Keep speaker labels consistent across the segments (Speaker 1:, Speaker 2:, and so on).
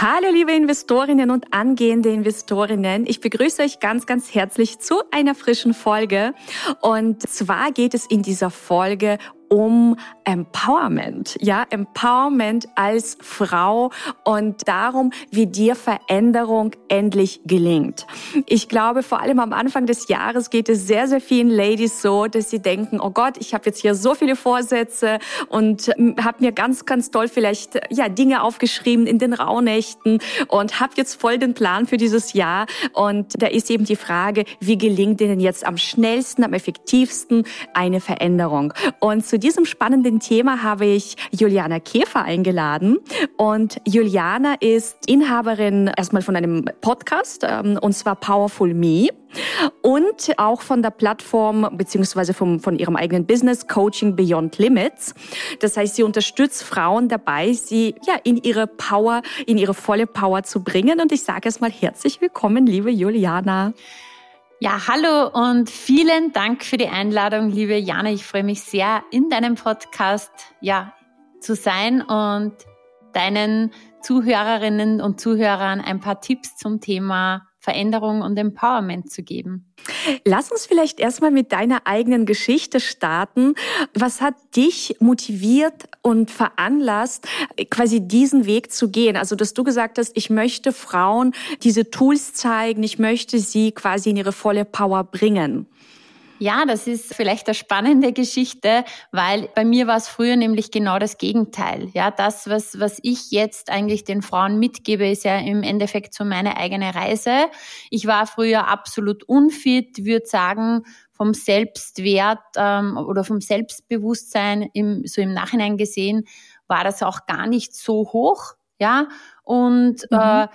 Speaker 1: Hallo liebe Investorinnen und angehende Investorinnen. Ich begrüße euch ganz, ganz herzlich zu einer frischen Folge. Und zwar geht es in dieser Folge um Empowerment, ja, Empowerment als Frau und darum, wie dir Veränderung endlich gelingt. Ich glaube, vor allem am Anfang des Jahres geht es sehr, sehr vielen Ladies so, dass sie denken, oh Gott, ich habe jetzt hier so viele Vorsätze und habe mir ganz, ganz toll vielleicht ja Dinge aufgeschrieben in den Rauhnächten und habe jetzt voll den Plan für dieses Jahr. Und da ist eben die Frage, wie gelingt denn jetzt am schnellsten, am effektivsten eine Veränderung? Und zu diesem spannenden Thema habe ich Juliana Käfer eingeladen. Und Juliana ist Inhaberin erstmal von einem Podcast, ähm, und zwar Powerful Me. Und auch von der Plattform beziehungsweise von ihrem eigenen Business Coaching Beyond Limits. Das heißt, sie unterstützt Frauen dabei, sie ja in ihre Power, in ihre volle Power zu bringen. Und ich sage erstmal herzlich willkommen, liebe Juliana.
Speaker 2: Ja, hallo und vielen Dank für die Einladung, liebe Jana. Ich freue mich sehr, in deinem Podcast ja, zu sein und deinen Zuhörerinnen und Zuhörern ein paar Tipps zum Thema Veränderung und Empowerment zu geben.
Speaker 1: Lass uns vielleicht erstmal mit deiner eigenen Geschichte starten. Was hat dich motiviert und veranlasst, quasi diesen Weg zu gehen? Also, dass du gesagt hast, ich möchte Frauen diese Tools zeigen, ich möchte sie quasi in ihre volle Power bringen.
Speaker 2: Ja, das ist vielleicht eine spannende Geschichte, weil bei mir war es früher nämlich genau das Gegenteil. Ja, das, was, was ich jetzt eigentlich den Frauen mitgebe, ist ja im Endeffekt so meine eigene Reise. Ich war früher absolut unfit, würde sagen, vom Selbstwert ähm, oder vom Selbstbewusstsein im, so im Nachhinein gesehen, war das auch gar nicht so hoch. Ja, und mhm. äh,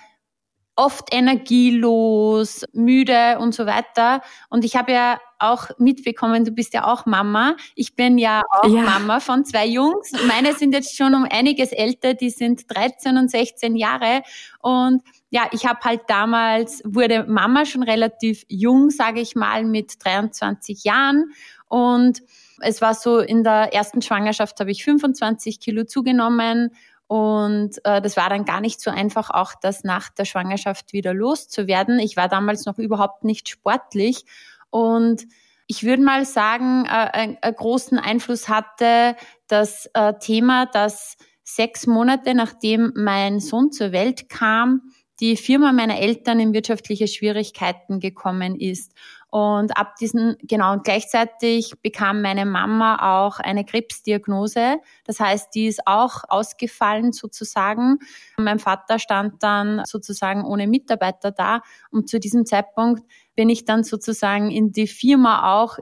Speaker 2: oft energielos, müde und so weiter. Und ich habe ja auch mitbekommen, du bist ja auch Mama. Ich bin ja auch ja. Mama von zwei Jungs. Meine sind jetzt schon um einiges älter, die sind 13 und 16 Jahre. Und ja, ich habe halt damals, wurde Mama schon relativ jung, sage ich mal, mit 23 Jahren. Und es war so, in der ersten Schwangerschaft habe ich 25 Kilo zugenommen und äh, das war dann gar nicht so einfach, auch das nach der Schwangerschaft wieder loszuwerden. Ich war damals noch überhaupt nicht sportlich. Und ich würde mal sagen, äh, einen, einen großen Einfluss hatte das äh, Thema, dass sechs Monate nachdem mein Sohn zur Welt kam, die Firma meiner Eltern in wirtschaftliche Schwierigkeiten gekommen ist. Und ab diesen, genau, und gleichzeitig bekam meine Mama auch eine Krebsdiagnose. Das heißt, die ist auch ausgefallen sozusagen. Mein Vater stand dann sozusagen ohne Mitarbeiter da. Und zu diesem Zeitpunkt bin ich dann sozusagen in die Firma auch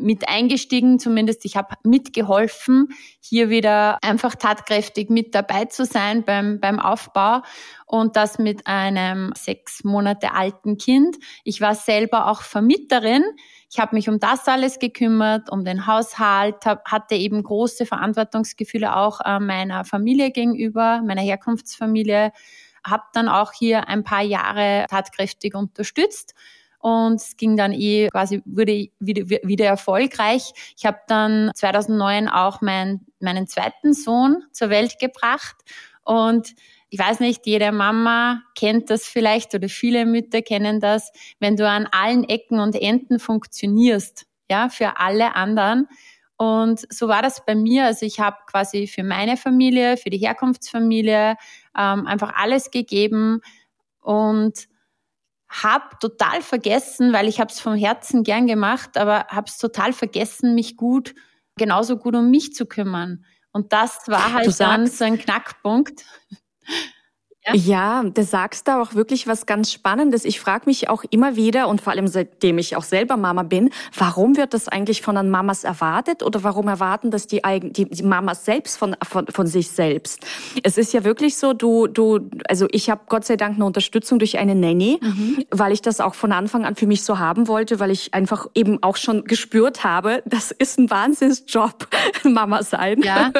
Speaker 2: mit eingestiegen, zumindest ich habe mitgeholfen, hier wieder einfach tatkräftig mit dabei zu sein beim, beim Aufbau und das mit einem sechs Monate alten Kind. Ich war selber auch Vermieterin. Ich habe mich um das alles gekümmert, um den Haushalt, hab, hatte eben große Verantwortungsgefühle auch äh, meiner Familie gegenüber, meiner Herkunftsfamilie, habe dann auch hier ein paar Jahre tatkräftig unterstützt und es ging dann eh quasi, wurde wieder, wieder erfolgreich. Ich habe dann 2009 auch mein, meinen zweiten Sohn zur Welt gebracht und ich weiß nicht, jede Mama kennt das vielleicht oder viele Mütter kennen das, wenn du an allen Ecken und Enden funktionierst, ja, für alle anderen. Und so war das bei mir. Also ich habe quasi für meine Familie, für die Herkunftsfamilie ähm, einfach alles gegeben und habe total vergessen, weil ich habe es vom Herzen gern gemacht, aber habe es total vergessen, mich gut, genauso gut um mich zu kümmern. Und das war halt dann so ein Knackpunkt.
Speaker 1: Ja, ja du sagst da auch wirklich was ganz Spannendes. Ich frage mich auch immer wieder und vor allem seitdem ich auch selber Mama bin, warum wird das eigentlich von den Mamas erwartet oder warum erwarten das die, die, die Mamas selbst von, von, von sich selbst? Es ist ja wirklich so, du, du, also ich habe Gott sei Dank eine Unterstützung durch eine Nanny, mhm. weil ich das auch von Anfang an für mich so haben wollte, weil ich einfach eben auch schon gespürt habe, das ist ein Wahnsinnsjob, Mama sein. Ja.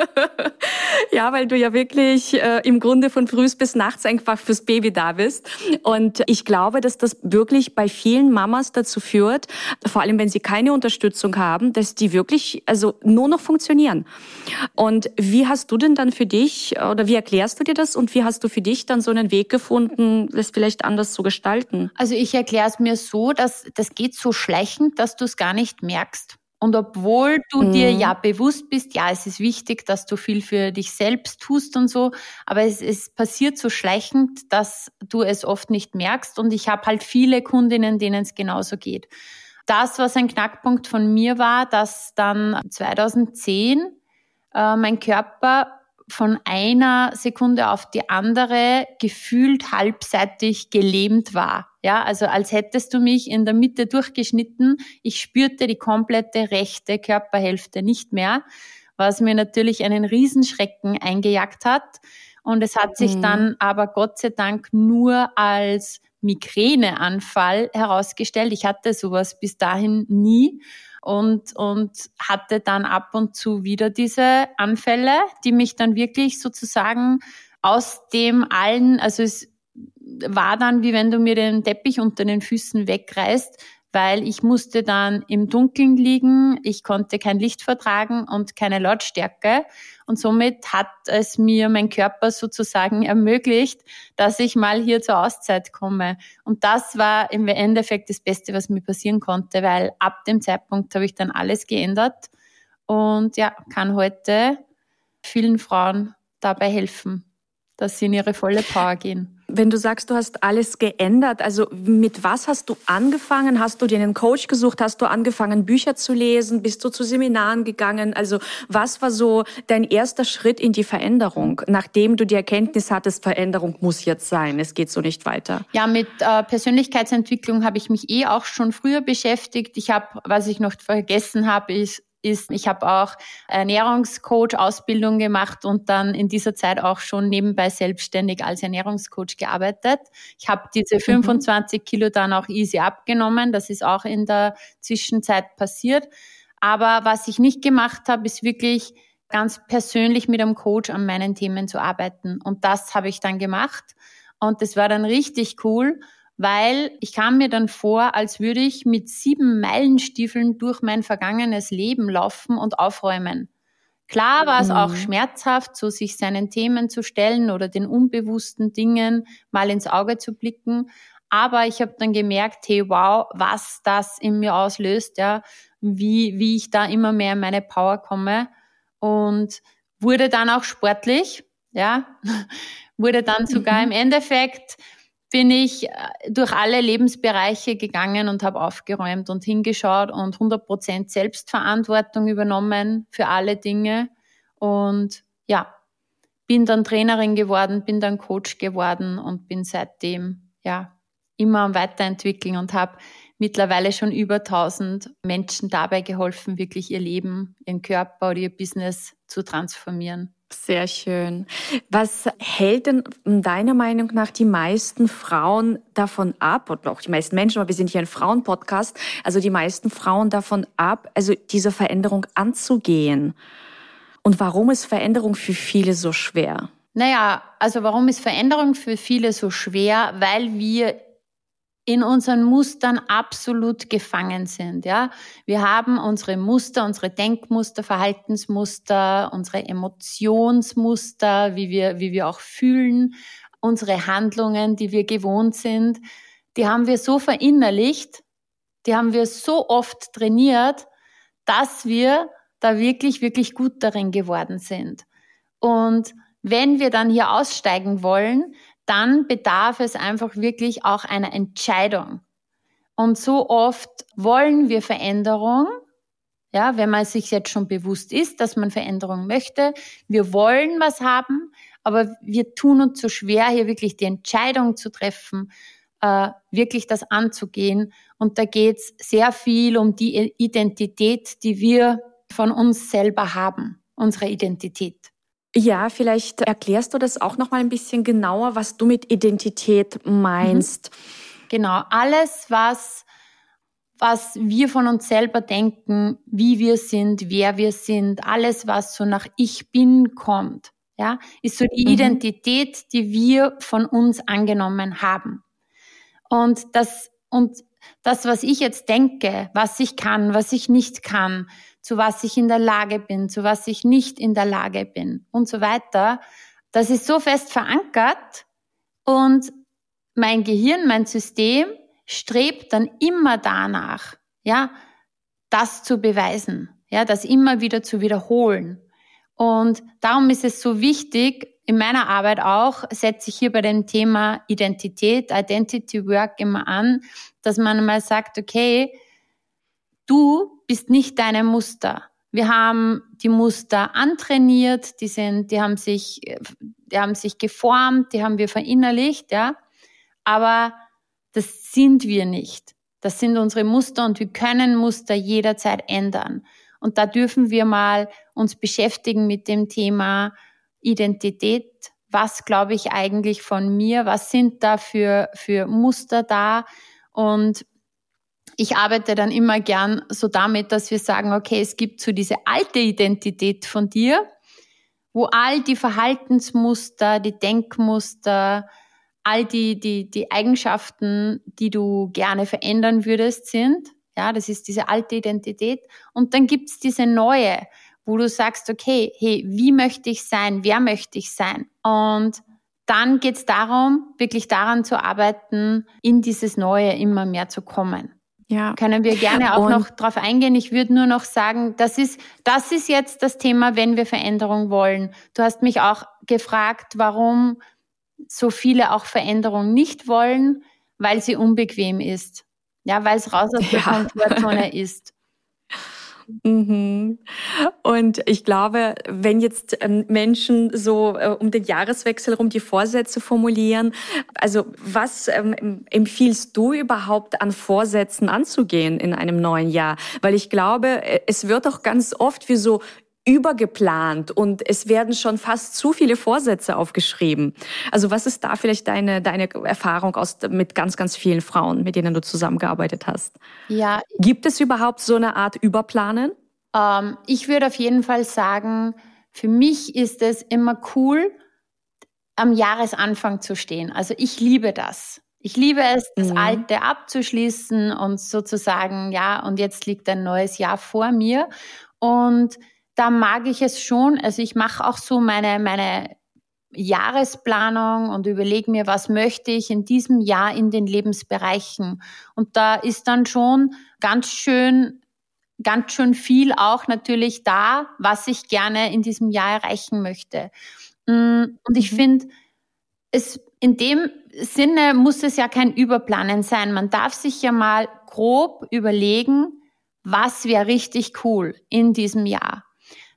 Speaker 1: ja, weil du ja wirklich äh, im Grunde von früh bis nachts einfach fürs Baby da bist. Und ich glaube, dass das wirklich bei vielen Mamas dazu führt, vor allem wenn sie keine Unterstützung haben, dass die wirklich also nur noch funktionieren. Und wie hast du denn dann für dich oder wie erklärst du dir das und wie hast du für dich dann so einen Weg gefunden, das vielleicht anders zu gestalten?
Speaker 2: Also ich erkläre es mir so, dass das geht so schleichend, dass du es gar nicht merkst. Und obwohl du mhm. dir ja bewusst bist, ja, es ist wichtig, dass du viel für dich selbst tust und so, aber es, es passiert so schleichend, dass du es oft nicht merkst. Und ich habe halt viele Kundinnen, denen es genauso geht. Das, was ein Knackpunkt von mir war, dass dann 2010 äh, mein Körper von einer Sekunde auf die andere gefühlt halbseitig gelähmt war. Ja, also als hättest du mich in der Mitte durchgeschnitten. Ich spürte die komplette rechte Körperhälfte nicht mehr, was mir natürlich einen Riesenschrecken eingejagt hat. Und es hat sich mhm. dann aber Gott sei Dank nur als Migräneanfall herausgestellt. Ich hatte sowas bis dahin nie und, und hatte dann ab und zu wieder diese Anfälle, die mich dann wirklich sozusagen aus dem allen, also es war dann wie wenn du mir den Teppich unter den Füßen wegreißt, weil ich musste dann im Dunkeln liegen, ich konnte kein Licht vertragen und keine Lautstärke. Und somit hat es mir mein Körper sozusagen ermöglicht, dass ich mal hier zur Auszeit komme. Und das war im Endeffekt das Beste, was mir passieren konnte, weil ab dem Zeitpunkt habe ich dann alles geändert. Und ja, kann heute vielen Frauen dabei helfen, dass sie in ihre volle Power gehen.
Speaker 1: Wenn du sagst, du hast alles geändert, also mit was hast du angefangen? Hast du dir einen Coach gesucht? Hast du angefangen, Bücher zu lesen? Bist du zu Seminaren gegangen? Also was war so dein erster Schritt in die Veränderung, nachdem du die Erkenntnis hattest, Veränderung muss jetzt sein, es geht so nicht weiter?
Speaker 2: Ja, mit äh, Persönlichkeitsentwicklung habe ich mich eh auch schon früher beschäftigt. Ich habe, was ich noch vergessen habe, ist ist, ich habe auch Ernährungscoach-Ausbildung gemacht und dann in dieser Zeit auch schon nebenbei selbstständig als Ernährungscoach gearbeitet. Ich habe diese 25 mhm. Kilo dann auch easy abgenommen. Das ist auch in der Zwischenzeit passiert. Aber was ich nicht gemacht habe, ist wirklich ganz persönlich mit einem Coach an meinen Themen zu arbeiten. Und das habe ich dann gemacht. Und das war dann richtig cool weil ich kam mir dann vor, als würde ich mit sieben Meilenstiefeln durch mein vergangenes Leben laufen und aufräumen. Klar war es mhm. auch schmerzhaft, so sich seinen Themen zu stellen oder den unbewussten Dingen mal ins Auge zu blicken. Aber ich habe dann gemerkt, hey, wow, was das in mir auslöst, ja, wie, wie ich da immer mehr in meine Power komme und wurde dann auch sportlich, ja, wurde dann sogar mhm. im Endeffekt bin ich äh, durch alle Lebensbereiche gegangen und habe aufgeräumt und hingeschaut und 100% Selbstverantwortung übernommen für alle Dinge. Und ja, bin dann Trainerin geworden, bin dann Coach geworden und bin seitdem ja immer am Weiterentwickeln und habe mittlerweile schon über 1000 Menschen dabei geholfen, wirklich ihr Leben, ihren Körper oder ihr Business zu transformieren.
Speaker 1: Sehr schön. Was hält denn deiner Meinung nach die meisten Frauen davon ab, oder auch die meisten Menschen, aber wir sind hier ein Frauenpodcast, also die meisten Frauen davon ab, also diese Veränderung anzugehen? Und warum ist Veränderung für viele so schwer?
Speaker 2: Naja, also warum ist Veränderung für viele so schwer? Weil wir in unseren Mustern absolut gefangen sind. Ja, wir haben unsere Muster, unsere Denkmuster, Verhaltensmuster, unsere Emotionsmuster, wie wir, wie wir auch fühlen, unsere Handlungen, die wir gewohnt sind. Die haben wir so verinnerlicht, die haben wir so oft trainiert, dass wir da wirklich, wirklich gut darin geworden sind. Und wenn wir dann hier aussteigen wollen, dann bedarf es einfach wirklich auch einer Entscheidung. Und so oft wollen wir Veränderung, ja, wenn man sich jetzt schon bewusst ist, dass man Veränderung möchte. Wir wollen was haben, aber wir tun uns so schwer, hier wirklich die Entscheidung zu treffen, äh, wirklich das anzugehen. Und da geht es sehr viel um die Identität, die wir von uns selber haben, unsere Identität.
Speaker 1: Ja, vielleicht erklärst du das auch noch mal ein bisschen genauer, was du mit Identität meinst.
Speaker 2: Mhm. Genau, alles, was was wir von uns selber denken, wie wir sind, wer wir sind, alles, was so nach Ich bin kommt, ja, ist so die mhm. Identität, die wir von uns angenommen haben. Und das, und das, was ich jetzt denke, was ich kann, was ich nicht kann, zu was ich in der Lage bin, zu was ich nicht in der Lage bin und so weiter, das ist so fest verankert und mein Gehirn, mein System strebt dann immer danach, ja, das zu beweisen, ja, das immer wieder zu wiederholen. Und darum ist es so wichtig, in meiner Arbeit auch, setze ich hier bei dem Thema Identität, Identity Work immer an, dass man mal sagt, okay, du bist nicht deine Muster. Wir haben die Muster antrainiert, die sind, die haben sich, die haben sich geformt, die haben wir verinnerlicht, ja. Aber das sind wir nicht. Das sind unsere Muster und wir können Muster jederzeit ändern. Und da dürfen wir mal uns beschäftigen mit dem Thema Identität. Was glaube ich eigentlich von mir? Was sind da für, für Muster da? Und ich arbeite dann immer gern so damit, dass wir sagen, okay, es gibt so diese alte Identität von dir, wo all die Verhaltensmuster, die Denkmuster, all die, die, die Eigenschaften, die du gerne verändern würdest, sind. Ja, das ist diese alte Identität. Und dann gibt's diese neue, wo du sagst, okay, hey, wie möchte ich sein? Wer möchte ich sein? Und dann geht's darum, wirklich daran zu arbeiten, in dieses Neue immer mehr zu kommen. Ja. Können wir gerne auch Und noch drauf eingehen. Ich würde nur noch sagen, das ist, das ist jetzt das Thema, wenn wir Veränderung wollen. Du hast mich auch gefragt, warum so viele auch Veränderung nicht wollen, weil sie unbequem ist. Ja, weil es raus aus der ja. Komfortzone ist.
Speaker 1: Mhm. Und ich glaube, wenn jetzt ähm, Menschen so äh, um den Jahreswechsel rum die Vorsätze formulieren, also was ähm, empfiehlst du überhaupt an Vorsätzen anzugehen in einem neuen Jahr? Weil ich glaube, äh, es wird auch ganz oft wie so übergeplant und es werden schon fast zu viele Vorsätze aufgeschrieben. Also was ist da vielleicht deine, deine Erfahrung aus, mit ganz, ganz vielen Frauen, mit denen du zusammengearbeitet hast? Ja. Gibt es überhaupt so eine Art Überplanen?
Speaker 2: Ähm, ich würde auf jeden Fall sagen, für mich ist es immer cool, am Jahresanfang zu stehen. Also ich liebe das. Ich liebe es, das mhm. Alte abzuschließen und sozusagen, ja, und jetzt liegt ein neues Jahr vor mir. Und da mag ich es schon. Also ich mache auch so meine, meine Jahresplanung und überlege mir, was möchte ich in diesem Jahr in den Lebensbereichen. Und da ist dann schon ganz schön, ganz schön viel auch natürlich da, was ich gerne in diesem Jahr erreichen möchte. Mm, und ich mhm. finde, es, in dem Sinne muss es ja kein Überplanen sein. Man darf sich ja mal grob überlegen, was wäre richtig cool in diesem Jahr.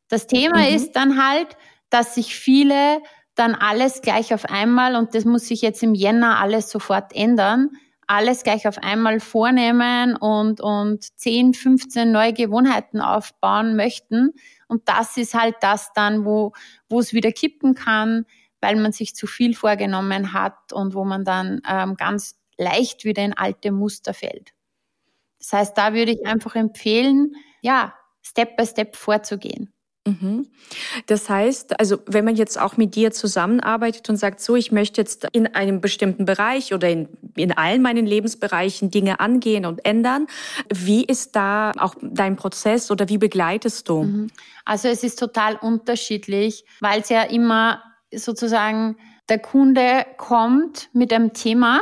Speaker 2: Das Thema mhm. ist dann halt, dass sich viele dann alles gleich auf einmal, und das muss sich jetzt im Jänner alles sofort ändern, alles gleich auf einmal vornehmen und, und 10, 15 neue Gewohnheiten aufbauen möchten. Und das ist halt das dann, wo, wo es wieder kippen kann, weil man sich zu viel vorgenommen hat und wo man dann ähm, ganz leicht wieder in alte Muster fällt. Das heißt, da würde ich einfach empfehlen, ja, Step by Step vorzugehen.
Speaker 1: Mhm. Das heißt, also wenn man jetzt auch mit dir zusammenarbeitet und sagt, so, ich möchte jetzt in einem bestimmten Bereich oder in, in allen meinen Lebensbereichen Dinge angehen und ändern, wie ist da auch dein Prozess oder wie begleitest du? Mhm.
Speaker 2: Also es ist total unterschiedlich, weil es ja immer sozusagen der Kunde kommt mit einem Thema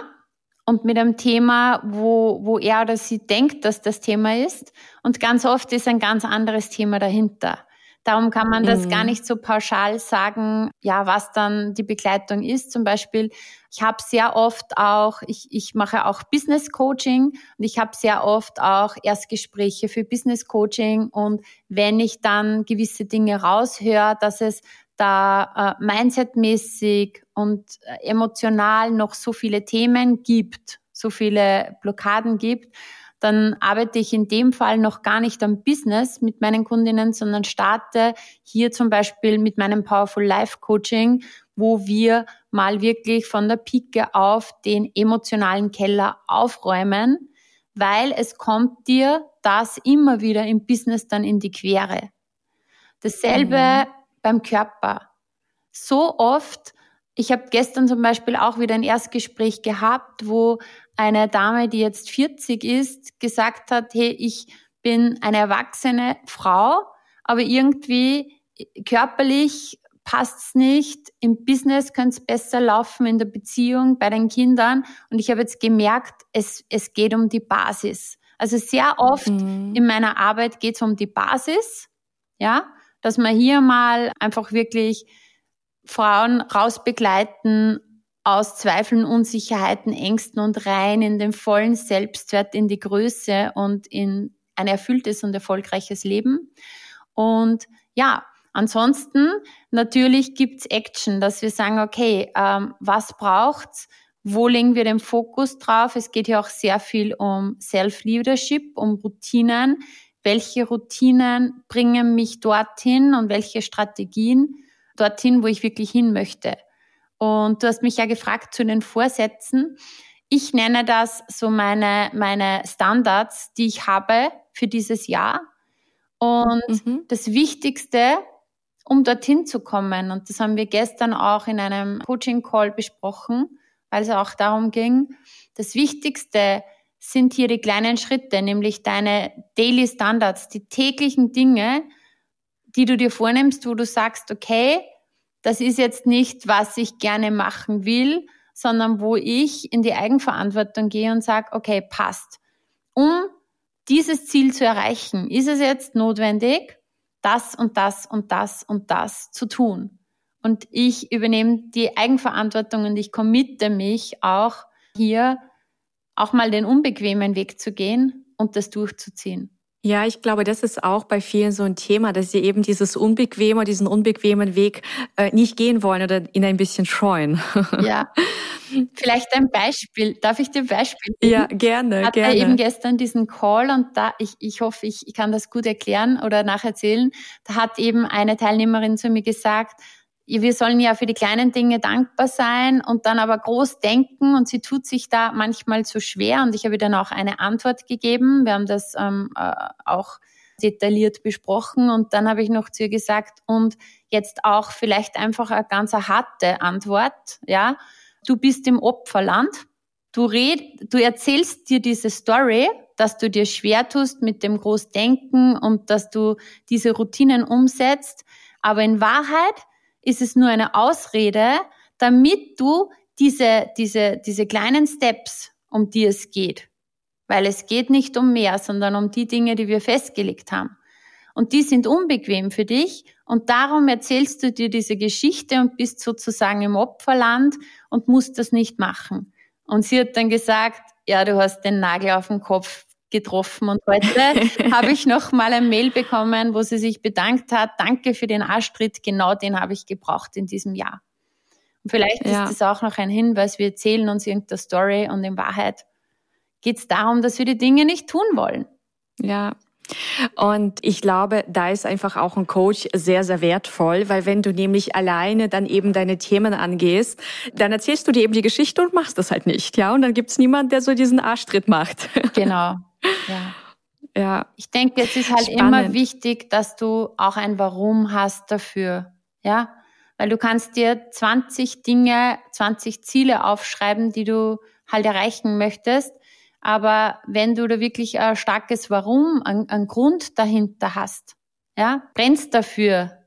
Speaker 2: und mit einem Thema, wo, wo er oder sie denkt, dass das Thema ist. Und ganz oft ist ein ganz anderes Thema dahinter. Darum kann man das mhm. gar nicht so pauschal sagen, ja, was dann die Begleitung ist. Zum Beispiel, ich habe sehr oft auch, ich, ich mache auch Business Coaching und ich habe sehr oft auch Erstgespräche für Business Coaching. Und wenn ich dann gewisse Dinge raushöre, dass es da äh, mindsetmäßig und äh, emotional noch so viele Themen gibt, so viele Blockaden gibt, dann arbeite ich in dem Fall noch gar nicht am Business mit meinen Kundinnen, sondern starte hier zum Beispiel mit meinem Powerful Life Coaching, wo wir mal wirklich von der Pike auf den emotionalen Keller aufräumen, weil es kommt dir das immer wieder im Business dann in die Quere. Dasselbe mhm. beim Körper. So oft, ich habe gestern zum Beispiel auch wieder ein Erstgespräch gehabt, wo eine Dame, die jetzt 40 ist, gesagt hat, hey, ich bin eine erwachsene Frau, aber irgendwie körperlich passt's nicht, im Business könnte es besser laufen, in der Beziehung, bei den Kindern. Und ich habe jetzt gemerkt, es, es geht um die Basis. Also sehr oft mhm. in meiner Arbeit geht es um die Basis, ja, dass man hier mal einfach wirklich Frauen rausbegleiten aus Zweifeln, Unsicherheiten, Ängsten und rein in den vollen Selbstwert, in die Größe und in ein erfülltes und erfolgreiches Leben. Und ja, ansonsten natürlich gibt's Action, dass wir sagen, okay, ähm, was braucht's? Wo legen wir den Fokus drauf? Es geht ja auch sehr viel um Self-Leadership, um Routinen. Welche Routinen bringen mich dorthin und welche Strategien dorthin, wo ich wirklich hin möchte? Und du hast mich ja gefragt zu den Vorsätzen. Ich nenne das so meine, meine Standards, die ich habe für dieses Jahr. Und mhm. das Wichtigste, um dorthin zu kommen, und das haben wir gestern auch in einem Coaching-Call besprochen, weil es auch darum ging, das Wichtigste sind hier die kleinen Schritte, nämlich deine Daily Standards, die täglichen Dinge, die du dir vornimmst, wo du sagst, okay, das ist jetzt nicht, was ich gerne machen will, sondern wo ich in die Eigenverantwortung gehe und sage, okay, passt. Um dieses Ziel zu erreichen, ist es jetzt notwendig, das und das und das und das zu tun. Und ich übernehme die Eigenverantwortung und ich committe mich auch hier auch mal den unbequemen Weg zu gehen und das durchzuziehen.
Speaker 1: Ja, ich glaube, das ist auch bei vielen so ein Thema, dass sie eben dieses unbequeme, diesen unbequemen Weg äh, nicht gehen wollen oder ihn ein bisschen scheuen.
Speaker 2: Ja. Vielleicht ein Beispiel. Darf ich dir ein Beispiel
Speaker 1: geben? Ja, gerne,
Speaker 2: Hatte
Speaker 1: gerne.
Speaker 2: eben gestern diesen Call und da, ich, ich hoffe, ich, ich kann das gut erklären oder nacherzählen. Da hat eben eine Teilnehmerin zu mir gesagt, wir sollen ja für die kleinen Dinge dankbar sein und dann aber groß denken und sie tut sich da manchmal zu schwer und ich habe ihr dann auch eine Antwort gegeben. Wir haben das ähm, äh, auch detailliert besprochen und dann habe ich noch zu ihr gesagt und jetzt auch vielleicht einfach eine ganz harte Antwort, ja. Du bist im Opferland. Du red, du erzählst dir diese Story, dass du dir schwer tust mit dem Großdenken und dass du diese Routinen umsetzt. Aber in Wahrheit ist es nur eine Ausrede, damit du diese, diese, diese kleinen Steps, um die es geht, weil es geht nicht um mehr, sondern um die Dinge, die wir festgelegt haben. Und die sind unbequem für dich und darum erzählst du dir diese Geschichte und bist sozusagen im Opferland und musst das nicht machen. Und sie hat dann gesagt, ja, du hast den Nagel auf den Kopf getroffen. Und heute habe ich noch mal ein Mail bekommen, wo sie sich bedankt hat. Danke für den Arschtritt. Genau den habe ich gebraucht in diesem Jahr. Und vielleicht ja. ist das auch noch ein Hinweis. Wir erzählen uns irgendeine Story und in Wahrheit geht es darum, dass wir die Dinge nicht tun wollen.
Speaker 1: Ja, und ich glaube, da ist einfach auch ein Coach sehr, sehr wertvoll, weil wenn du nämlich alleine dann eben deine Themen angehst, dann erzählst du dir eben die Geschichte und machst das halt nicht, ja. Und dann gibt's niemanden, der so diesen Arschtritt macht.
Speaker 2: Genau. Ja. ja. Ich denke, es ist halt Spannend. immer wichtig, dass du auch ein Warum hast dafür. Ja. Weil du kannst dir 20 Dinge, 20 Ziele aufschreiben, die du halt erreichen möchtest. Aber wenn du da wirklich ein starkes Warum, einen Grund dahinter hast, ja, brennst dafür,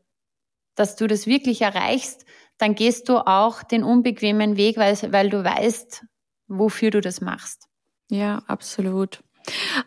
Speaker 2: dass du das wirklich erreichst, dann gehst du auch den unbequemen Weg, weil, weil du weißt, wofür du das machst.
Speaker 1: Ja, absolut.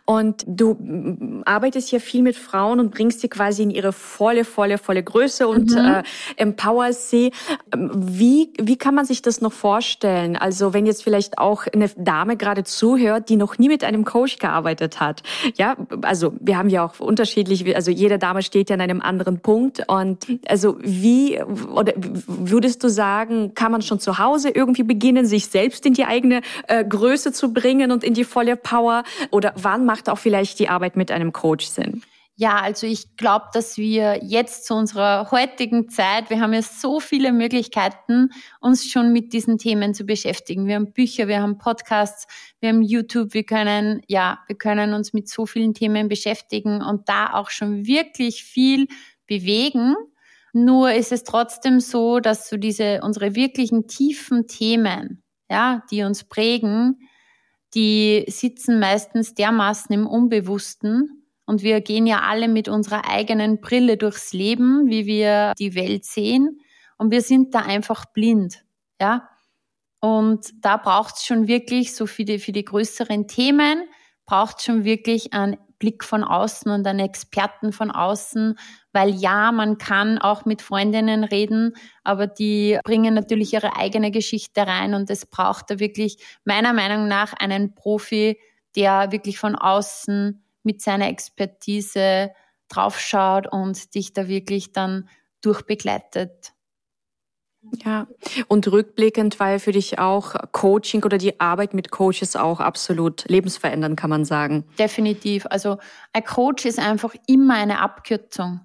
Speaker 1: Und du arbeitest ja viel mit Frauen und bringst sie quasi in ihre volle, volle, volle Größe und mhm. äh, empowerst sie. Ähm, wie, wie kann man sich das noch vorstellen? Also wenn jetzt vielleicht auch eine Dame gerade zuhört, die noch nie mit einem Coach gearbeitet hat. Ja, also wir haben ja auch unterschiedlich, also jede Dame steht ja an einem anderen Punkt. Und also wie, oder würdest du sagen, kann man schon zu Hause irgendwie beginnen, sich selbst in die eigene äh, Größe zu bringen und in die volle Power? Oder wann macht auch vielleicht die Arbeit mit einem Coach Sinn?
Speaker 2: Ja, also ich glaube, dass wir jetzt zu unserer heutigen Zeit, wir haben ja so viele Möglichkeiten, uns schon mit diesen Themen zu beschäftigen. Wir haben Bücher, wir haben Podcasts, wir haben YouTube, wir können, ja, wir können uns mit so vielen Themen beschäftigen und da auch schon wirklich viel bewegen. Nur ist es trotzdem so, dass so diese, unsere wirklichen tiefen Themen, ja, die uns prägen, die sitzen meistens dermaßen im Unbewussten. Und wir gehen ja alle mit unserer eigenen Brille durchs Leben, wie wir die Welt sehen. Und wir sind da einfach blind. Ja. Und da braucht es schon wirklich, so für die, für die größeren Themen, braucht es schon wirklich einen Blick von außen und einen Experten von außen, weil ja, man kann auch mit Freundinnen reden, aber die bringen natürlich ihre eigene Geschichte rein und es braucht da wirklich meiner Meinung nach einen Profi, der wirklich von außen mit seiner Expertise draufschaut und dich da wirklich dann durchbegleitet.
Speaker 1: Ja, und rückblickend war ja für dich auch Coaching oder die Arbeit mit Coaches auch absolut lebensverändernd, kann man sagen.
Speaker 2: Definitiv. Also ein Coach ist einfach immer eine Abkürzung.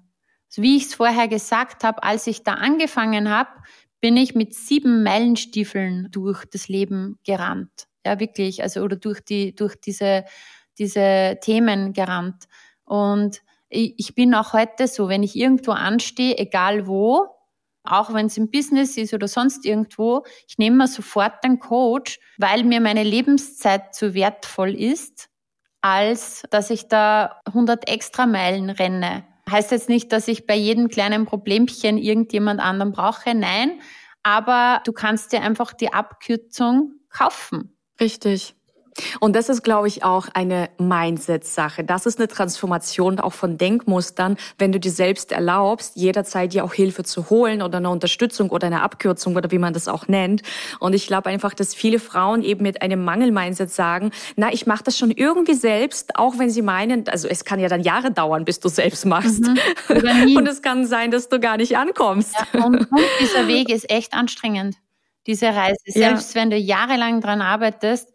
Speaker 2: Wie ich es vorher gesagt habe, als ich da angefangen habe, bin ich mit sieben Meilenstiefeln durch das Leben gerannt. Ja, wirklich. Also, oder durch die, durch diese, diese Themen gerannt. Und ich bin auch heute so, wenn ich irgendwo anstehe, egal wo, auch wenn es im Business ist oder sonst irgendwo, ich nehme mir sofort einen Coach, weil mir meine Lebenszeit zu wertvoll ist, als dass ich da 100 extra Meilen renne. Heißt jetzt nicht, dass ich bei jedem kleinen Problemchen irgendjemand anderen brauche, nein, aber du kannst dir einfach die Abkürzung kaufen.
Speaker 1: Richtig. Und das ist, glaube ich, auch eine Mindset-Sache. Das ist eine Transformation auch von Denkmustern, wenn du dir selbst erlaubst, jederzeit dir auch Hilfe zu holen oder eine Unterstützung oder eine Abkürzung oder wie man das auch nennt. Und ich glaube einfach, dass viele Frauen eben mit einem Mangel-Mindset sagen, na, ich mache das schon irgendwie selbst, auch wenn sie meinen, also es kann ja dann Jahre dauern, bis du selbst machst. Mhm. Und es kann sein, dass du gar nicht ankommst.
Speaker 2: Ja, und, und dieser Weg ist echt anstrengend diese Reise. Selbst ja. wenn du jahrelang dran arbeitest,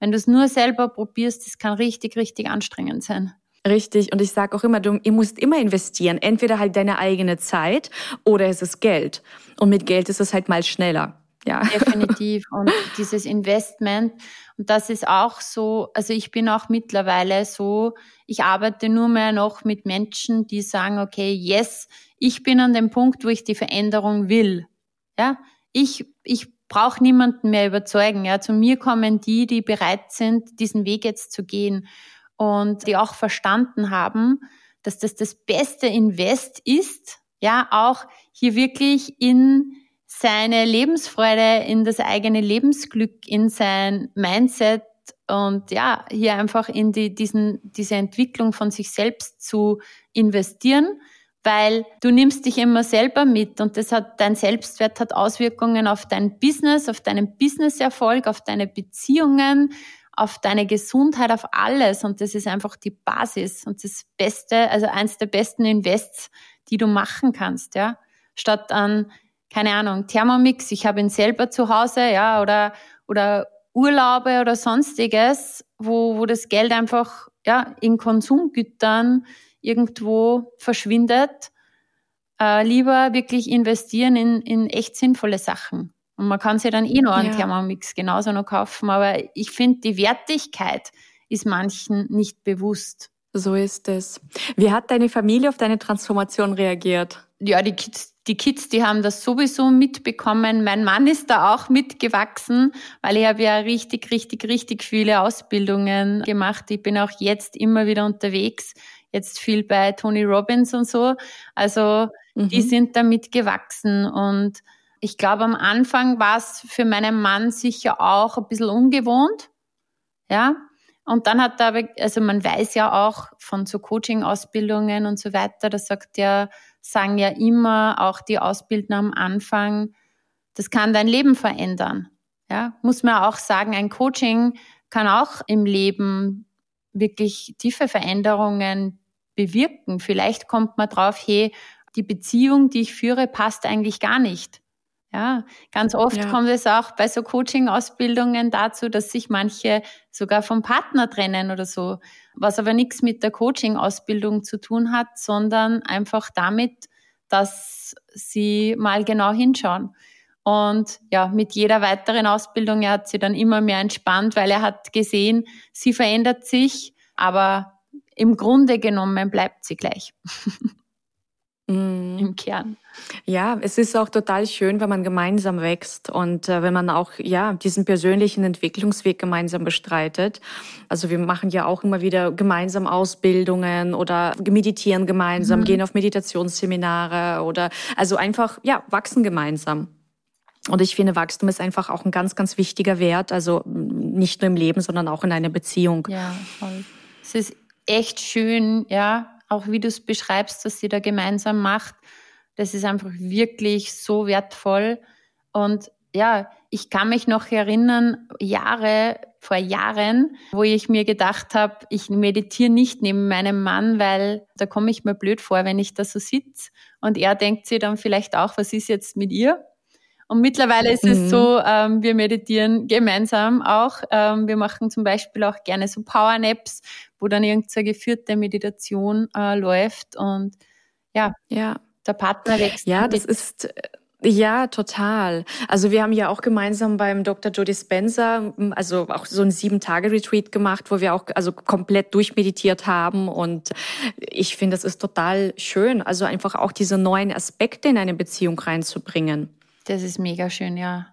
Speaker 2: wenn du es nur selber probierst, das kann richtig, richtig anstrengend sein.
Speaker 1: Richtig. Und ich sage auch immer, du ihr musst immer investieren. Entweder halt deine eigene Zeit oder es ist Geld. Und mit Geld ist es halt mal schneller. Ja.
Speaker 2: Definitiv. Und dieses Investment. Und das ist auch so, also ich bin auch mittlerweile so, ich arbeite nur mehr noch mit Menschen, die sagen, okay, yes, ich bin an dem Punkt, wo ich die Veränderung will. Ja, ich, ich brauche niemanden mehr überzeugen. Ja, zu mir kommen die, die bereit sind, diesen Weg jetzt zu gehen und die auch verstanden haben, dass das das beste Invest ist. Ja, auch hier wirklich in seine Lebensfreude, in das eigene Lebensglück, in sein Mindset und ja, hier einfach in die, diesen, diese Entwicklung von sich selbst zu investieren weil du nimmst dich immer selber mit und das hat, dein Selbstwert hat Auswirkungen auf dein Business, auf deinen Businesserfolg, auf deine Beziehungen, auf deine Gesundheit, auf alles und das ist einfach die Basis und das Beste, also eins der besten Invests, die du machen kannst, ja. Statt an, keine Ahnung, Thermomix, ich habe ihn selber zu Hause, ja, oder, oder Urlaube oder sonstiges, wo, wo das Geld einfach, ja, in Konsumgütern irgendwo verschwindet, äh, lieber wirklich investieren in, in echt sinnvolle Sachen. Und man kann sich dann eh noch einen ja. Thermomix genauso noch kaufen, aber ich finde, die Wertigkeit ist manchen nicht bewusst.
Speaker 1: So ist es. Wie hat deine Familie auf deine Transformation reagiert?
Speaker 2: Ja, die Kids, die Kids, die haben das sowieso mitbekommen. Mein Mann ist da auch mitgewachsen, weil ich habe ja richtig, richtig, richtig viele Ausbildungen gemacht. Ich bin auch jetzt immer wieder unterwegs jetzt viel bei Tony Robbins und so. Also mhm. die sind damit gewachsen und ich glaube, am Anfang war es für meinen Mann sicher auch ein bisschen ungewohnt. Ja. Und dann hat er aber, also man weiß ja auch von so Coaching-Ausbildungen und so weiter, das sagt ja, sagen ja immer auch die Ausbildner am Anfang, das kann dein Leben verändern. Ja, muss man auch sagen, ein Coaching kann auch im Leben wirklich tiefe Veränderungen bewirken. Vielleicht kommt man drauf, hey, die Beziehung, die ich führe, passt eigentlich gar nicht. Ja, ganz oft ja. kommt es auch bei so Coaching-Ausbildungen dazu, dass sich manche sogar vom Partner trennen oder so, was aber nichts mit der Coaching-Ausbildung zu tun hat, sondern einfach damit, dass sie mal genau hinschauen. Und ja, mit jeder weiteren Ausbildung, er hat sie dann immer mehr entspannt, weil er hat gesehen, sie verändert sich, aber im Grunde genommen bleibt sie gleich.
Speaker 1: mm. Im Kern. Ja, es ist auch total schön, wenn man gemeinsam wächst und äh, wenn man auch ja diesen persönlichen Entwicklungsweg gemeinsam bestreitet. Also wir machen ja auch immer wieder gemeinsam Ausbildungen oder meditieren gemeinsam, mhm. gehen auf Meditationsseminare oder also einfach ja wachsen gemeinsam. Und ich finde, Wachstum ist einfach auch ein ganz, ganz wichtiger Wert. Also nicht nur im Leben, sondern auch in einer Beziehung.
Speaker 2: Ja, voll. Es ist echt schön, ja, auch wie du es beschreibst, was sie da gemeinsam macht. Das ist einfach wirklich so wertvoll. Und ja, ich kann mich noch erinnern, Jahre, vor Jahren, wo ich mir gedacht habe, ich meditiere nicht neben meinem Mann, weil da komme ich mir blöd vor, wenn ich da so sitze. Und er denkt sich dann vielleicht auch, was ist jetzt mit ihr? Und mittlerweile ist mhm. es so, ähm, wir meditieren gemeinsam auch. Ähm, wir machen zum Beispiel auch gerne so Power-Naps, wo dann irgendeine geführte Meditation äh, läuft und ja, ja, der Partner wächst.
Speaker 1: Ja, das ist äh, ja, total. Also wir haben ja auch gemeinsam beim Dr. Jody Spencer, also auch so ein Sieben-Tage-Retreat gemacht, wo wir auch also komplett durchmeditiert haben. Und ich finde, das ist total schön, also einfach auch diese neuen Aspekte in eine Beziehung reinzubringen.
Speaker 2: Das ist mega schön, ja.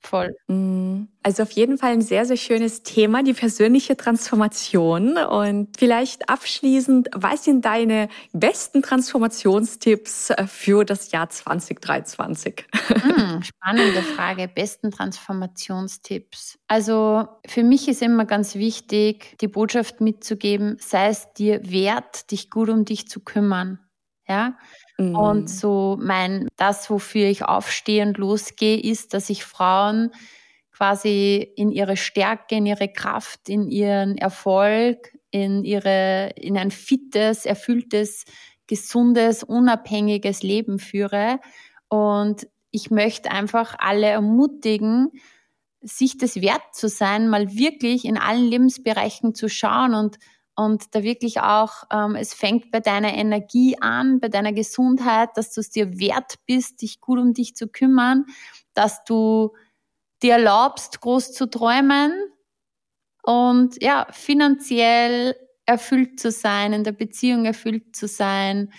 Speaker 2: Voll.
Speaker 1: Mhm. Also auf jeden Fall ein sehr, sehr schönes Thema, die persönliche Transformation. Und vielleicht abschließend, was sind deine besten Transformationstipps äh, für das Jahr 2023?
Speaker 2: Hm, spannende Frage. Besten Transformationstipps. Also für mich ist immer ganz wichtig, die Botschaft mitzugeben, sei es dir wert, dich gut um dich zu kümmern. Ja, Mhm. Und so mein, das, wofür ich aufstehe und losgehe, ist, dass ich Frauen quasi in ihre Stärke, in ihre Kraft, in ihren Erfolg, in ihre, in ein fittes, erfülltes, gesundes, unabhängiges Leben führe. Und ich möchte einfach alle ermutigen, sich das wert zu sein, mal wirklich in allen Lebensbereichen zu schauen und und da wirklich auch, ähm, es fängt bei deiner Energie an, bei deiner Gesundheit, dass du es dir wert bist, dich gut um dich zu kümmern, dass du dir erlaubst, groß zu träumen und ja, finanziell erfüllt zu sein, in der Beziehung erfüllt zu sein,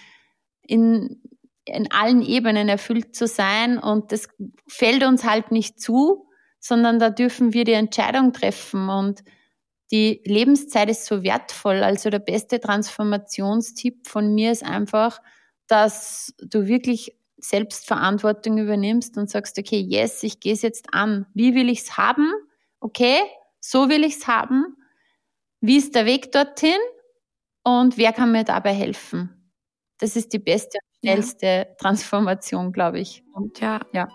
Speaker 2: in, in allen Ebenen erfüllt zu sein. Und das fällt uns halt nicht zu, sondern da dürfen wir die Entscheidung treffen und die Lebenszeit ist so wertvoll. Also der beste Transformationstipp von mir ist einfach, dass du wirklich Selbstverantwortung übernimmst und sagst, okay, yes, ich gehe es jetzt an. Wie will ich es haben? Okay, so will ich es haben. Wie ist der Weg dorthin? Und wer kann mir dabei helfen? Das ist die beste und schnellste ja. Transformation, glaube ich.
Speaker 1: Und ja, ja.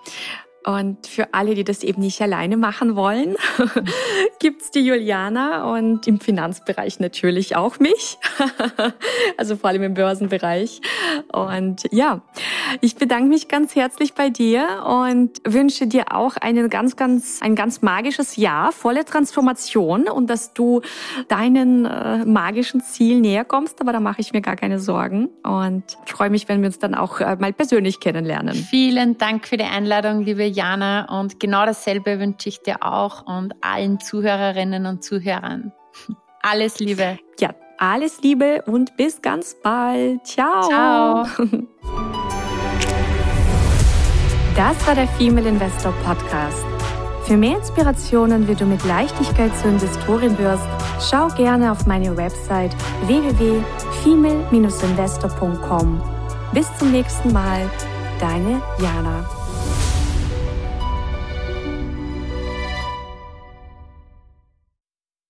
Speaker 1: Und für alle, die das eben nicht alleine machen wollen, gibt's die Juliana und im Finanzbereich natürlich auch mich. also vor allem im Börsenbereich. Und ja, ich bedanke mich ganz herzlich bei dir und wünsche dir auch einen ganz, ganz, ein ganz magisches Jahr, volle Transformation und dass du deinen äh, magischen Ziel näher kommst. Aber da mache ich mir gar keine Sorgen und freue mich, wenn wir uns dann auch äh, mal persönlich kennenlernen.
Speaker 2: Vielen Dank für die Einladung, liebe Jana. Und genau dasselbe wünsche ich dir auch und allen Zuhörerinnen und Zuhörern. Alles Liebe.
Speaker 1: Ja, alles Liebe und bis ganz bald. Ciao.
Speaker 2: Ciao.
Speaker 1: Das war der Female Investor Podcast. Für mehr Inspirationen, wie du mit Leichtigkeit zur Investorin wirst, schau gerne auf meine Website www.female-investor.com. Bis zum nächsten Mal, deine Jana.